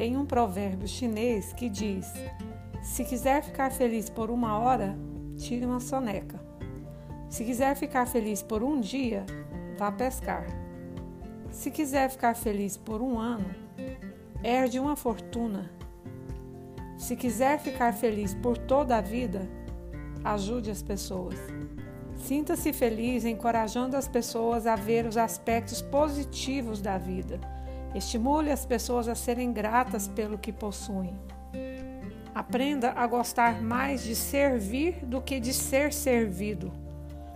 Tem um provérbio chinês que diz: se quiser ficar feliz por uma hora, tire uma soneca. Se quiser ficar feliz por um dia, vá pescar. Se quiser ficar feliz por um ano, herde uma fortuna. Se quiser ficar feliz por toda a vida, ajude as pessoas. Sinta-se feliz encorajando as pessoas a ver os aspectos positivos da vida. Estimule as pessoas a serem gratas pelo que possuem. Aprenda a gostar mais de servir do que de ser servido.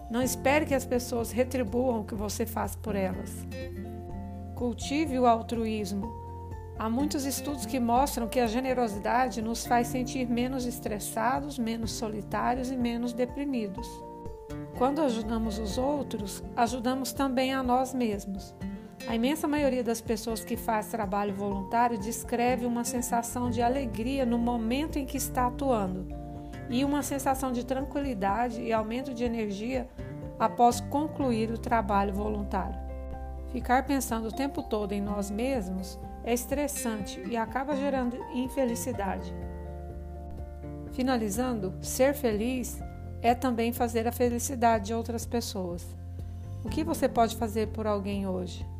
Não espere que as pessoas retribuam o que você faz por elas. Cultive o altruísmo. Há muitos estudos que mostram que a generosidade nos faz sentir menos estressados, menos solitários e menos deprimidos. Quando ajudamos os outros, ajudamos também a nós mesmos. A imensa maioria das pessoas que faz trabalho voluntário descreve uma sensação de alegria no momento em que está atuando e uma sensação de tranquilidade e aumento de energia após concluir o trabalho voluntário. Ficar pensando o tempo todo em nós mesmos é estressante e acaba gerando infelicidade. Finalizando, ser feliz é também fazer a felicidade de outras pessoas. O que você pode fazer por alguém hoje?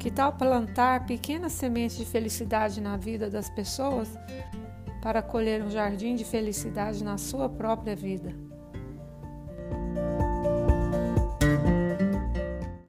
Que tal plantar pequenas sementes de felicidade na vida das pessoas para colher um jardim de felicidade na sua própria vida?